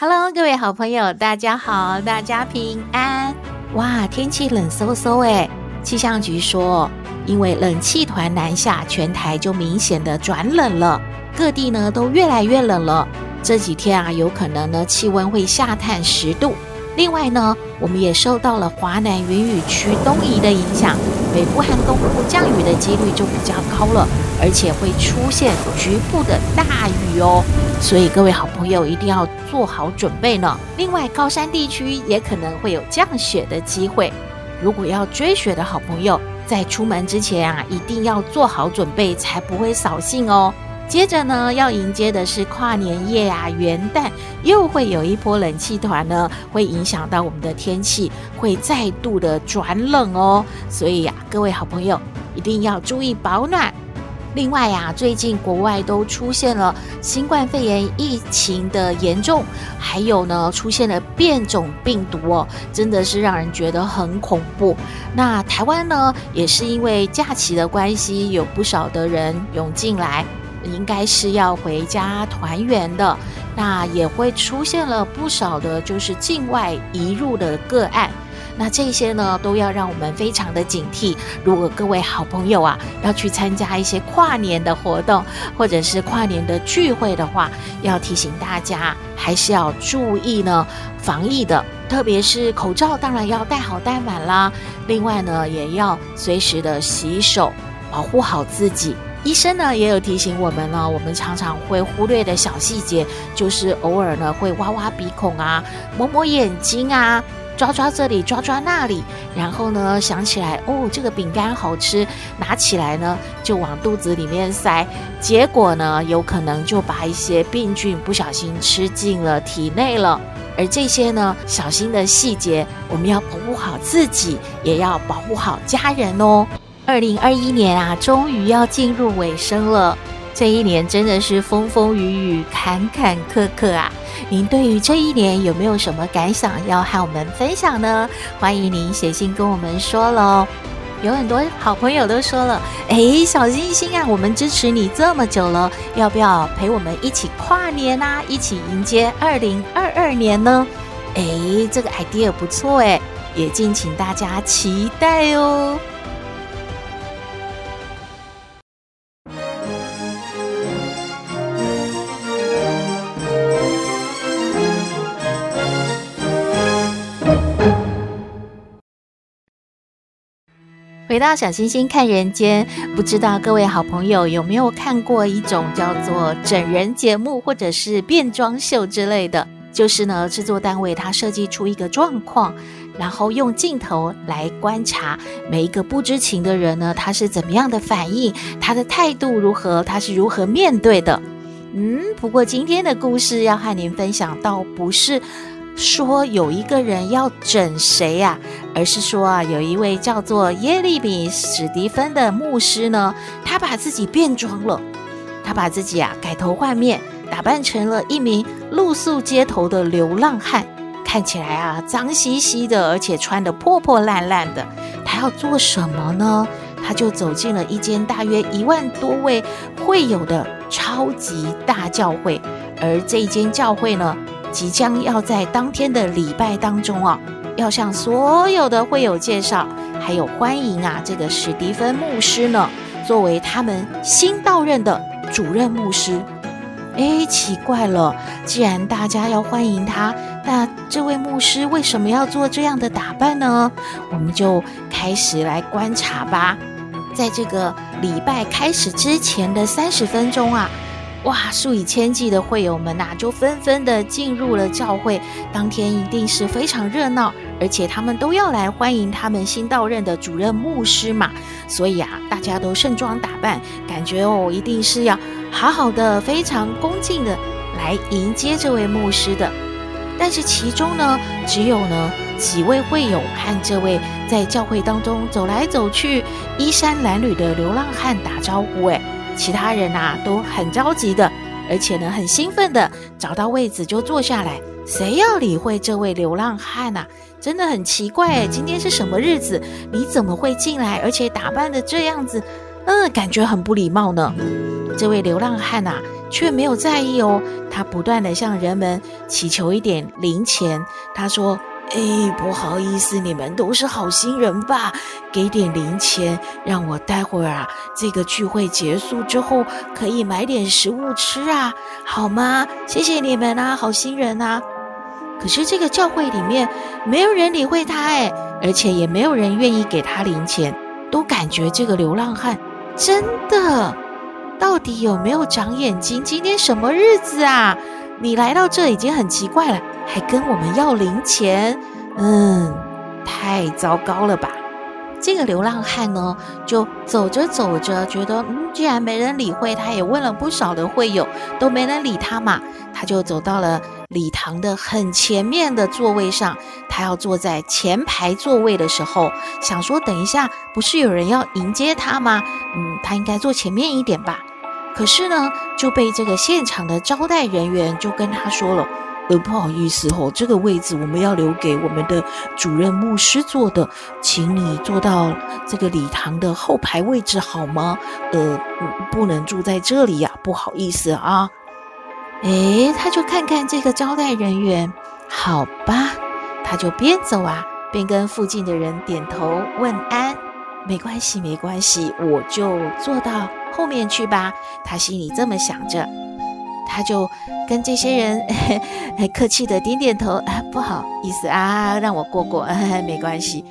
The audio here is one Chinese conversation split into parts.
Hello，各位好朋友，大家好，大家平安。哇，天气冷飕飕哎！气象局说，因为冷气团南下，全台就明显的转冷了，各地呢都越来越冷了。这几天啊，有可能呢气温会下探十度。另外呢，我们也受到了华南云雨区东移的影响，北部和东部降雨的几率就比较高了，而且会出现局部的大雨哦。所以各位好朋友一定要做好准备呢。另外，高山地区也可能会有降雪的机会。如果要追雪的好朋友，在出门之前啊，一定要做好准备，才不会扫兴哦。接着呢，要迎接的是跨年夜啊，元旦又会有一波冷气团呢，会影响到我们的天气，会再度的转冷哦。所以呀、各位好朋友一定要注意保暖。另外呀、啊，最近国外都出现了新冠肺炎疫情的严重，还有呢，出现了变种病毒哦，真的是让人觉得很恐怖。那台湾呢，也是因为假期的关系，有不少的人涌进来。应该是要回家团圆的，那也会出现了不少的，就是境外移入的个案。那这些呢，都要让我们非常的警惕。如果各位好朋友啊，要去参加一些跨年的活动，或者是跨年的聚会的话，要提醒大家，还是要注意呢防疫的，特别是口罩，当然要戴好戴满啦。另外呢，也要随时的洗手，保护好自己。医生呢也有提醒我们呢，我们常常会忽略的小细节，就是偶尔呢会挖挖鼻孔啊，抹抹眼睛啊，抓抓这里，抓抓那里，然后呢想起来哦，这个饼干好吃，拿起来呢就往肚子里面塞，结果呢有可能就把一些病菌不小心吃进了体内了。而这些呢小心的细节，我们要保护好自己，也要保护好家人哦。二零二一年啊，终于要进入尾声了。这一年真的是风风雨雨、坎坎坷坷啊！您对于这一年有没有什么感想要和我们分享呢？欢迎您写信跟我们说喽。有很多好朋友都说了：“哎，小星星啊，我们支持你这么久了，要不要陪我们一起跨年啊？一起迎接二零二二年呢？”哎，这个 idea 不错哎，也敬请大家期待哦。回到小星星看人间，不知道各位好朋友有没有看过一种叫做整人节目或者是变装秀之类的？就是呢，制作单位他设计出一个状况，然后用镜头来观察每一个不知情的人呢，他是怎么样的反应，他的态度如何，他是如何面对的。嗯，不过今天的故事要和您分享到不是。说有一个人要整谁呀？而是说啊，有一位叫做耶利米史蒂芬的牧师呢，他把自己变装了，他把自己啊改头换面，打扮成了一名露宿街头的流浪汉，看起来啊脏兮兮的，而且穿得破破烂烂的。他要做什么呢？他就走进了一间大约一万多位会友的超级大教会，而这一间教会呢，即将要在当天的礼拜当中啊，要向所有的会友介绍，还有欢迎啊这个史蒂芬牧师呢，作为他们新到任的主任牧师。哎，奇怪了，既然大家要欢迎他，那这位牧师为什么要做这样的打扮呢？我们就开始来观察吧。在这个礼拜开始之前的三十分钟啊。哇，数以千计的会友们呐、就纷纷的进入了教会。当天一定是非常热闹，而且他们都要来欢迎他们新到任的主任牧师嘛。所以啊，大家都盛装打扮，感觉哦，一定是要好好的、非常恭敬的来迎接这位牧师的。但是其中呢，只有呢几位会友和这位在教会当中走来走去、衣衫褴褛的流浪汉打招呼。哎，其他人啊都很着急的，而且呢很兴奋的找到位子就坐下来。谁要理会这位流浪汉啊？真的很奇怪哎，今天是什么日子？你怎么会进来，而且打扮的这样子？嗯，感觉很不礼貌呢。这位流浪汉啊，却没有在意哦。他不断的向人们祈求一点零钱。他说：“哎，不好意思，你们都是好心人吧？给点零钱，让我待会儿啊，这个聚会结束之后可以买点食物吃啊，好吗？谢谢你们啊，好心人啊。”可是这个教会里面没有人理会他哎，而且也没有人愿意给他零钱，都感觉这个流浪汉真的。到底有没有长眼睛？今天什么日子啊？你来到这已经很奇怪了，还跟我们要零钱？嗯，太糟糕了吧！这个流浪汉呢，就走着走着，觉得嗯，既然没人理会，他也问了不少的会友，都没人理他嘛，他就走到了礼堂的很前面的座位上。他要坐在前排座位的时候，想说等一下不是有人要迎接他吗？嗯，他应该坐前面一点吧。可是呢，就被这个现场的招待人员就跟他说了。呃，不好意思哦，这个位置我们要留给我们的主任牧师坐的，请你坐到这个礼堂的后排位置好吗？呃，不能住在这里呀，不好意思啊。诶，他就看看这个招待人员，好吧，他就边走啊，边跟附近的人点头问安。没关系，没关系，我就坐到后面去吧。他心里这么想着。他就跟这些人很 客气的点点头，啊，不好意思啊，让我过过，没关系。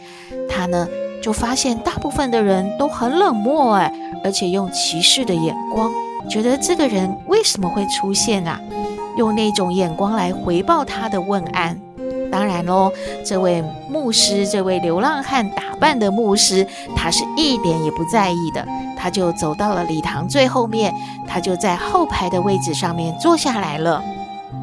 他呢就发现大部分的人都很冷漠，哎，而且用歧视的眼光，觉得这个人为什么会出现啊？用那种眼光来回报他的问安。当然喽，这位牧师，这位流浪汉打扮的牧师，他是一点也不在意的。他就走到了礼堂最后面，他就在后排的位置上面坐下来了。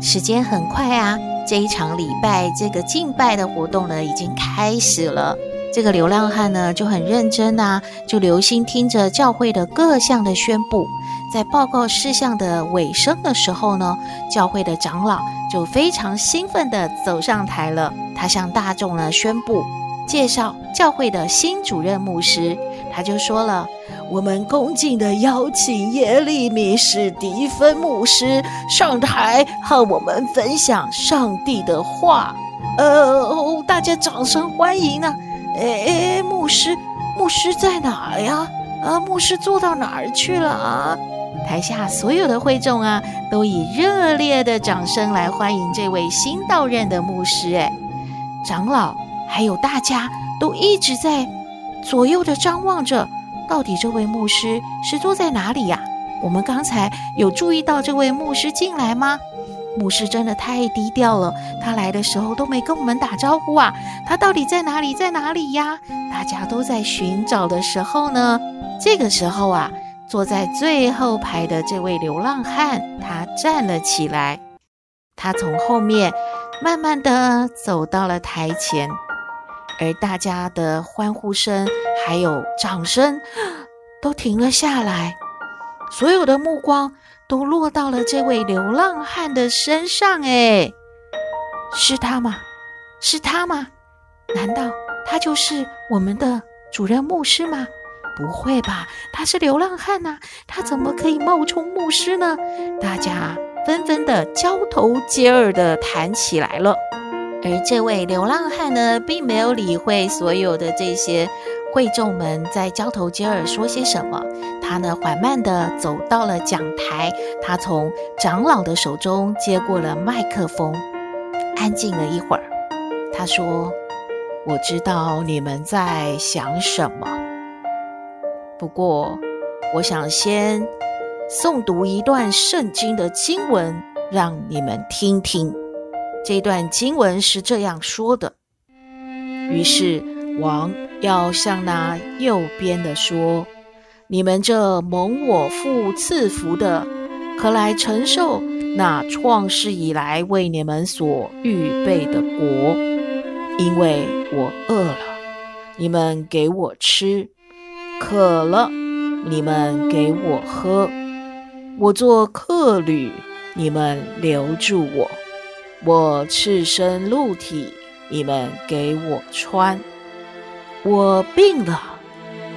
时间很快啊，这一场礼拜，这个敬拜的活动呢，已经开始了。这个流浪汉呢，就很认真啊，就留心听着教会的各项的宣布。在报告事项的尾声的时候呢，教会的长老就非常兴奋地走上台了。他向大众呢宣布介绍教会的新主任牧师，他就说了：“我们恭敬地邀请耶利米史蒂芬牧师上台和我们分享上帝的话。”呃，大家掌声欢迎呢、啊。哎，牧师，牧师在哪儿呀？啊，牧师坐到哪儿去了啊？台下所有的会众啊，都以热烈的掌声来欢迎这位新到任的牧师。哎，长老还有大家都一直在左右的张望着，到底这位牧师是坐在哪里呀？我们刚才有注意到这位牧师进来吗？牧师真的太低调了，他来的时候都没跟我们打招呼啊！他到底在哪里？在哪里呀？大家都在寻找的时候呢，这个时候啊。坐在最后排的这位流浪汉，他站了起来。他从后面慢慢地走到了台前，而大家的欢呼声还有掌声都停了下来。所有的目光都落到了这位流浪汉的身上。哎，是他吗？是他吗？难道他就是我们的主任牧师吗？不会吧，他是流浪汉呐，他怎么可以冒充牧师呢？大家纷纷的交头接耳的谈起来了。而这位流浪汉呢，并没有理会所有的这些会众们在交头接耳说些什么。他呢，缓慢的走到了讲台，他从长老的手中接过了麦克风，安静了一会儿。他说：“我知道你们在想什么。”不过，我想先诵读一段圣经的经文，让你们听听。这段经文是这样说的：于是王要向那右边的说：“你们这蒙我父赐福的，可来承受那创世以来为你们所预备的国。因为我饿了，你们给我吃；渴了，你们给我喝；我做客旅，你们留住我；我赤身露体，你们给我穿；我病了，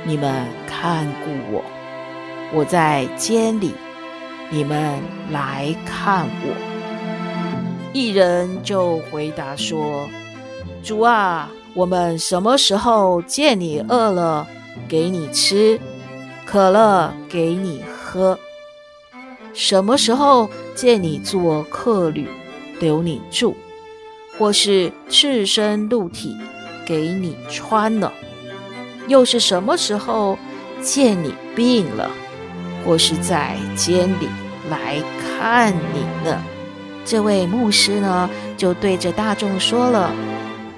你们看顾我；我在监里，你们来看我。一人就回答说。主啊，我们什么时候见你饿了，给你吃；可乐，给你喝？什么时候见你做客旅，留你住，或是赤身露体，给你穿了？又是什么时候见你病了，或是在监里来看你呢？这位牧师呢，就对着大众说了。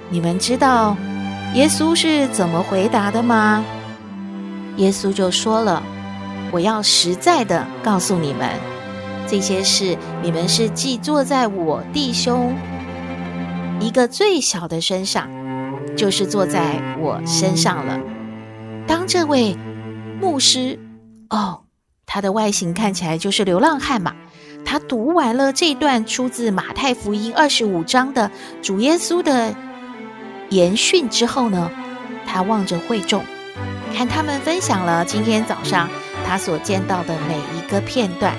你们知道耶稣是怎么回答的吗？耶稣就说了：“我要实在的告诉你们，这些事你们是既坐在我弟兄一个最小的身上，就是坐在我身上了。”当这位牧师，哦，他的外形看起来就是流浪汉嘛。他读完了这段出自马太福音二十五章的主耶稣的。言训之后呢，他望着会众，看他们分享了今天早上他所见到的每一个片段，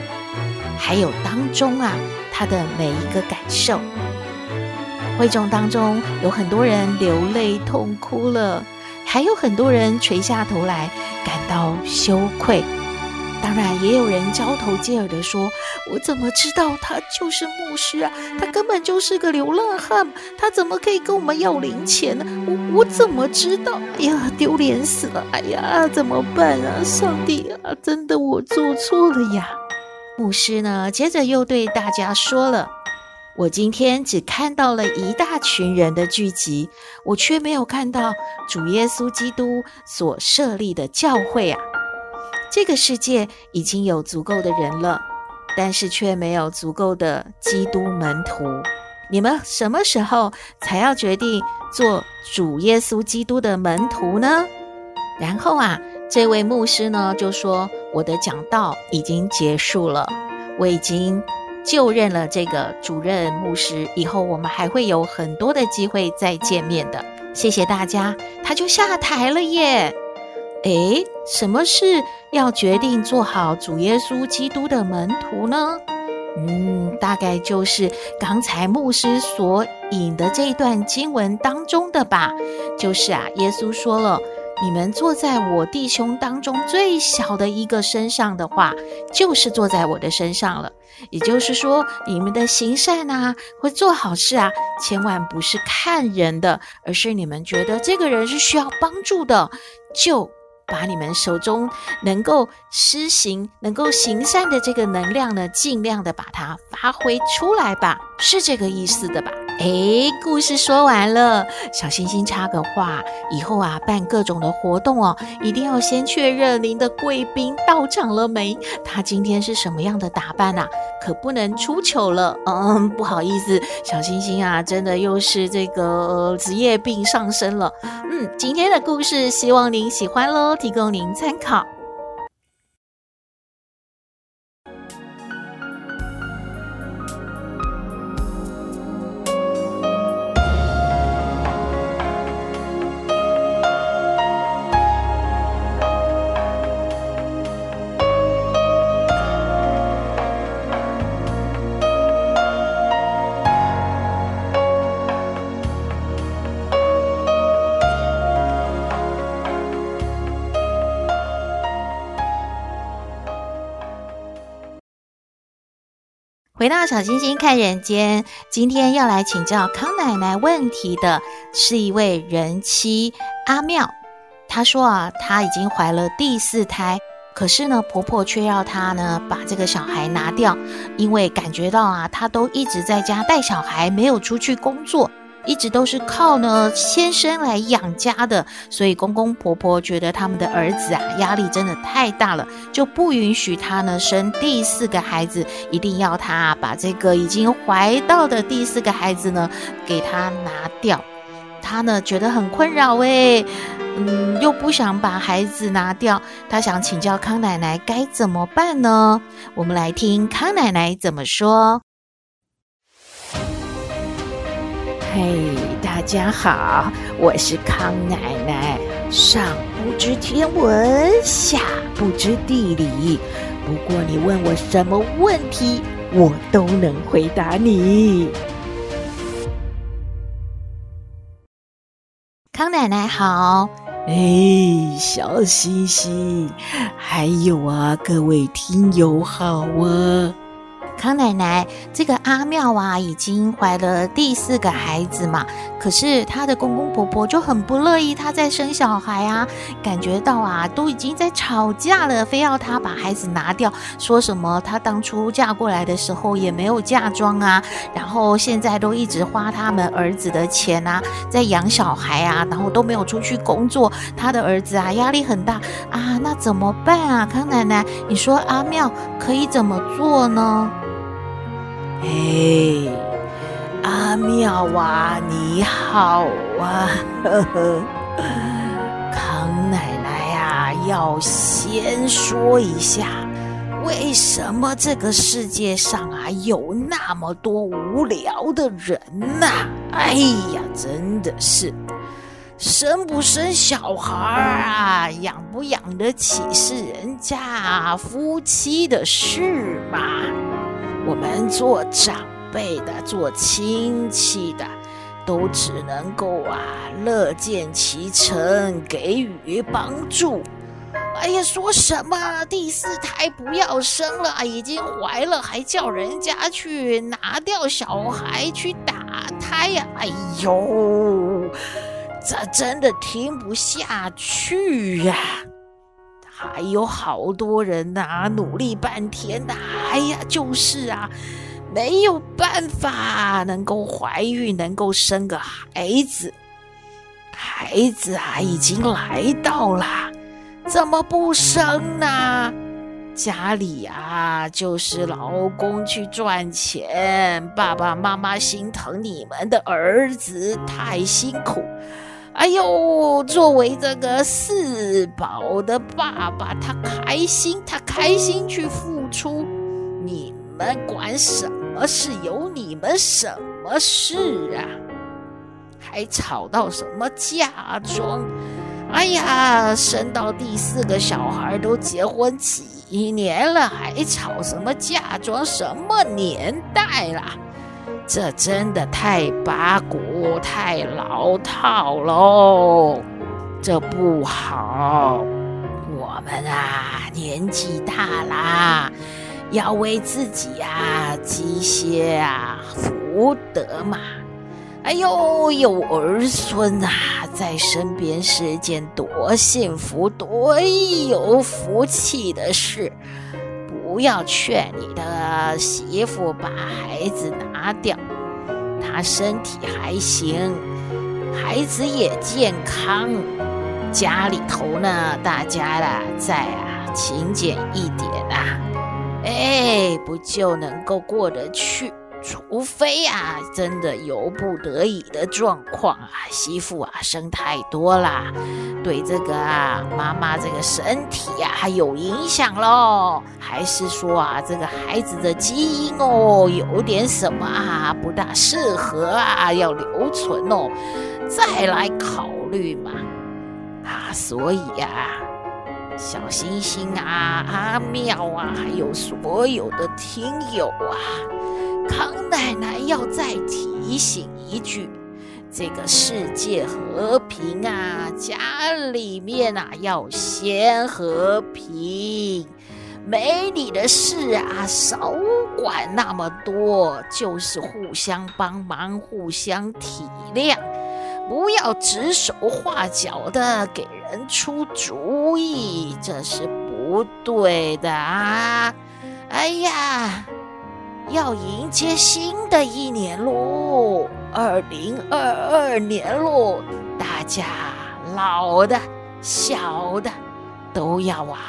还有当中啊他的每一个感受。会众当中有很多人流泪痛哭了，还有很多人垂下头来感到羞愧。当然，也有人交头接耳地说：“我怎么知道他就是牧师啊？他根本就是个流浪汉，他怎么可以跟我们要零钱呢？我我怎么知道？哎呀，丢脸死了！哎呀，怎么办啊？上帝啊，真的我做错了呀！”牧师呢，接着又对大家说了：“我今天只看到了一大群人的聚集，我却没有看到主耶稣基督所设立的教会啊。”这个世界已经有足够的人了，但是却没有足够的基督门徒。你们什么时候才要决定做主耶稣基督的门徒呢？然后啊，这位牧师呢就说：“我的讲道已经结束了，我已经就任了这个主任牧师，以后我们还会有很多的机会再见面的。谢谢大家。”他就下台了耶。诶，什么事要决定做好主耶稣基督的门徒呢？嗯，大概就是刚才牧师所引的这一段经文当中的吧。就是啊，耶稣说了：“你们坐在我弟兄当中最小的一个身上的话，就是坐在我的身上了。”也就是说，你们的行善啊，或做好事啊，千万不是看人的，而是你们觉得这个人是需要帮助的，就。把你们手中能够施行、能够行善的这个能量呢，尽量的把它发挥出来吧，是这个意思的吧？诶，故事说完了，小星星插个话，以后啊办各种的活动哦，一定要先确认您的贵宾到场了没？他今天是什么样的打扮啊？可不能出糗了。嗯，不好意思，小星星啊，真的又是这个、职业病上身了。嗯，今天的故事希望您喜欢喽，提供您参考。到小星星看人间，今天要来请教康奶奶问题的是一位人妻阿妙。她说啊，她已经怀了第四胎，可是呢，婆婆却要她呢把这个小孩拿掉，因为感觉到啊，她都一直在家带小孩，没有出去工作。一直都是靠呢先生来养家的，所以公公婆婆觉得他们的儿子啊压力真的太大了，就不允许他呢生第四个孩子，一定要他把这个已经怀到的第四个孩子呢给他拿掉。他呢觉得很困扰诶，嗯，又不想把孩子拿掉，他想请教康奶奶该怎么办呢？我们来听康奶奶怎么说。嘿，大家好，我是康奶奶。上不知天文，下不知地理，不过你问我什么问题，我都能回答你。康奶奶好，哎，小星星，还有啊，各位听友好啊。康奶奶，这个阿妙啊，已经怀了第四个孩子嘛。可是她的公公婆婆就很不乐意她再生小孩啊，感觉到啊，都已经在吵架了，非要她把孩子拿掉，说什么她当初嫁过来的时候也没有嫁妆啊，然后现在都一直花他们儿子的钱啊，在养小孩啊，然后都没有出去工作，她的儿子啊压力很大啊，那怎么办啊？康奶奶，你说阿妙可以怎么做呢？哎，阿妙啊，你好啊！康奶奶呀，要先说一下，为什么这个世界上啊有那么多无聊的人呐？哎呀，真的是生不生小孩啊，养不养得起是人家夫妻的事嘛。我们做长辈的、做亲戚的，都只能够啊乐见其成，给予帮助。哎呀，说什么第四胎不要生了，已经怀了，还叫人家去拿掉小孩去打胎呀？哎呦，这真的听不下去呀！还有好多人呐、啊，努力半天呐、啊，哎呀，就是啊，没有办法能够怀孕，能够生个孩子。孩子啊，已经来到了，怎么不生呢？家里啊，就是老公去赚钱，爸爸妈妈心疼你们的儿子太辛苦。哎呦，作为这个四宝的爸爸，他开心，他开心去付出，你们管什么事？有你们什么事啊？还吵到什么嫁妆？哎呀，生到第四个小孩都结婚几年了，还吵什么嫁妆？什么年代了？这真的太八股、太老套喽，这不好。我们啊，年纪大啦，要为自己啊积些啊福德嘛。哎呦，有儿孙啊在身边是件多幸福、多有福气的事。不要劝你的媳妇把孩子拿掉，她身体还行，孩子也健康，家里头呢，大家啦再啊勤俭一点啊，哎，不就能够过得去？除非啊，真的有不得已的状况啊，媳妇啊生太多啦，对这个啊妈妈这个身体啊有影响喽，还是说啊这个孩子的基因哦有点什么啊不大适合啊要留存哦，再来考虑嘛啊，所以呀、啊，小星星啊阿妙啊，还有所有的听友啊。康奶奶要再提醒一句：这个世界和平啊，家里面啊要先和平，没你的事啊，少管那么多，就是互相帮忙，互相体谅，不要指手画脚的给人出主意，这是不对的啊！哎呀。要迎接新的一年喽，二零二二年喽！大家老的、小的都要啊，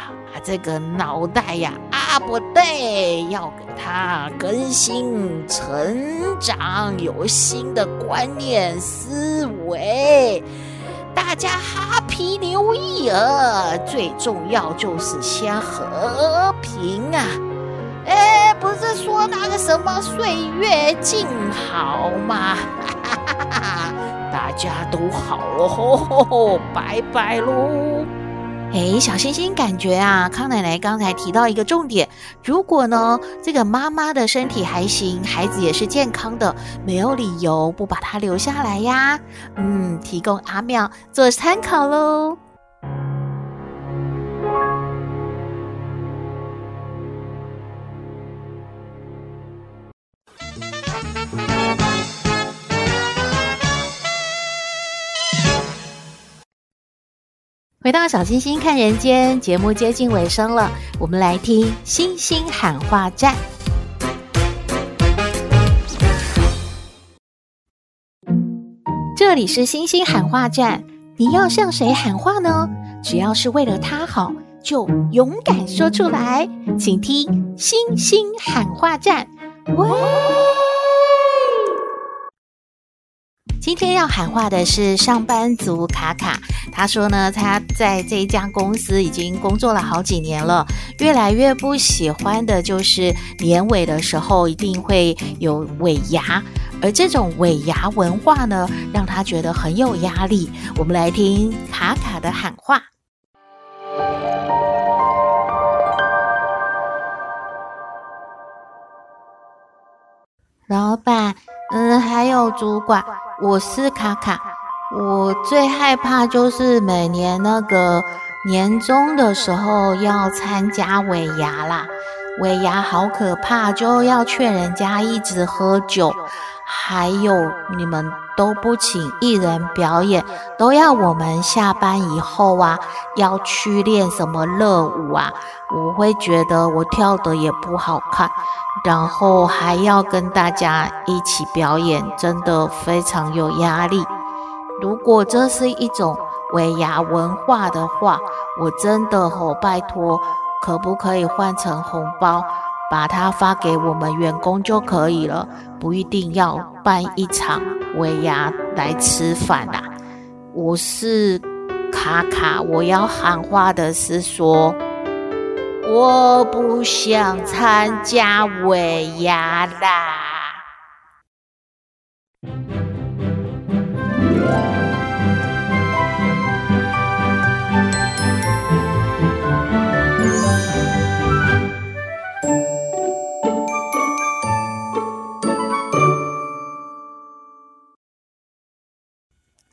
这个脑袋呀，啊不对，要给他更新成长，有新的观念思维。大家 Happy New Year，最重要就是先和平啊！哎，不是说那个什么岁月静好吗？大家都好了，吼吼吼，拜拜喽！哎，小星星感觉啊，康奶奶刚才提到一个重点，如果呢，这个妈妈的身体还行，孩子也是健康的，没有理由不把她留下来呀。嗯，提供阿妙做参考喽。到小星星看人间节目接近尾声了，我们来听星星喊话站。这里是星星喊话站，你要向谁喊话呢？只要是为了他好，就勇敢说出来。请听星星喊话站。喂。今天要喊话的是上班族卡卡，他说呢，他在这一家公司已经工作了好几年了，越来越不喜欢的就是年尾的时候一定会有尾牙，而这种尾牙文化呢，让他觉得很有压力。我们来听卡卡的喊话。老板，嗯，还有主管。我是卡卡，我最害怕就是每年那个年终的时候要参加尾牙啦，尾牙好可怕，就要劝人家一直喝酒，还有你们都不请艺人表演，都要我们下班以后啊要去练什么热舞啊，我会觉得我跳的也不好看。然后还要跟大家一起表演，真的非常有压力。如果这是一种尾牙文化的话，我真的吼拜托，可不可以换成红包，把它发给我们员工就可以了，不一定要办一场尾牙来吃饭啦。我是卡卡，我要喊话的是说。我不想参加尾牙啦。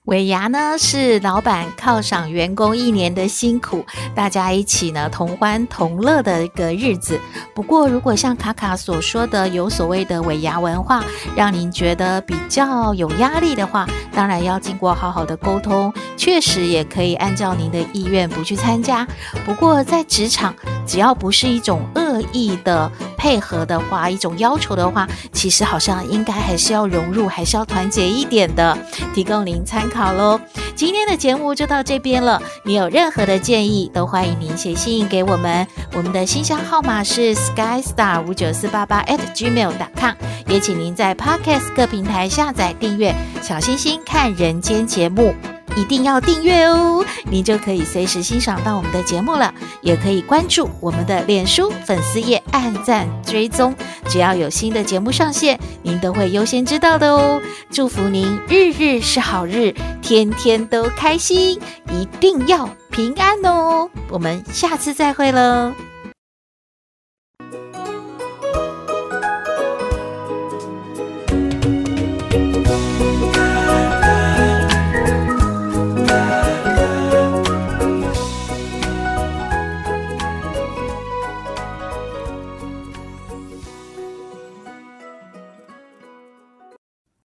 尾牙呢，是老板犒赏员工一年的辛苦，大家一起呢同欢同乐的一个日子。不过，如果像卡卡所说的有所谓的尾牙文化，让您觉得比较有压力的话，当然要经过好好的沟通，确实也可以按照您的意愿不去参加。不过，在职场，只要不是一种恶意的配合的话，一种要求的话，其实好像应该还是要融入，还是要团结一点的，提供您参考。喽，今天的节目就到这边了。你有任何的建议，都欢迎您写信给我们。我们的信箱号码是 skystar 五九四八八 at gmail.com。也请您在 Podcast 各平台下载订阅《小星星看人间》节目。一定要订阅哦，您就可以随时欣赏到我们的节目了。也可以关注我们的脸书粉丝页，按赞追踪，只要有新的节目上线，您都会优先知道的哦。祝福您日日是好日，天天都开心，一定要平安哦。我们下次再会喽。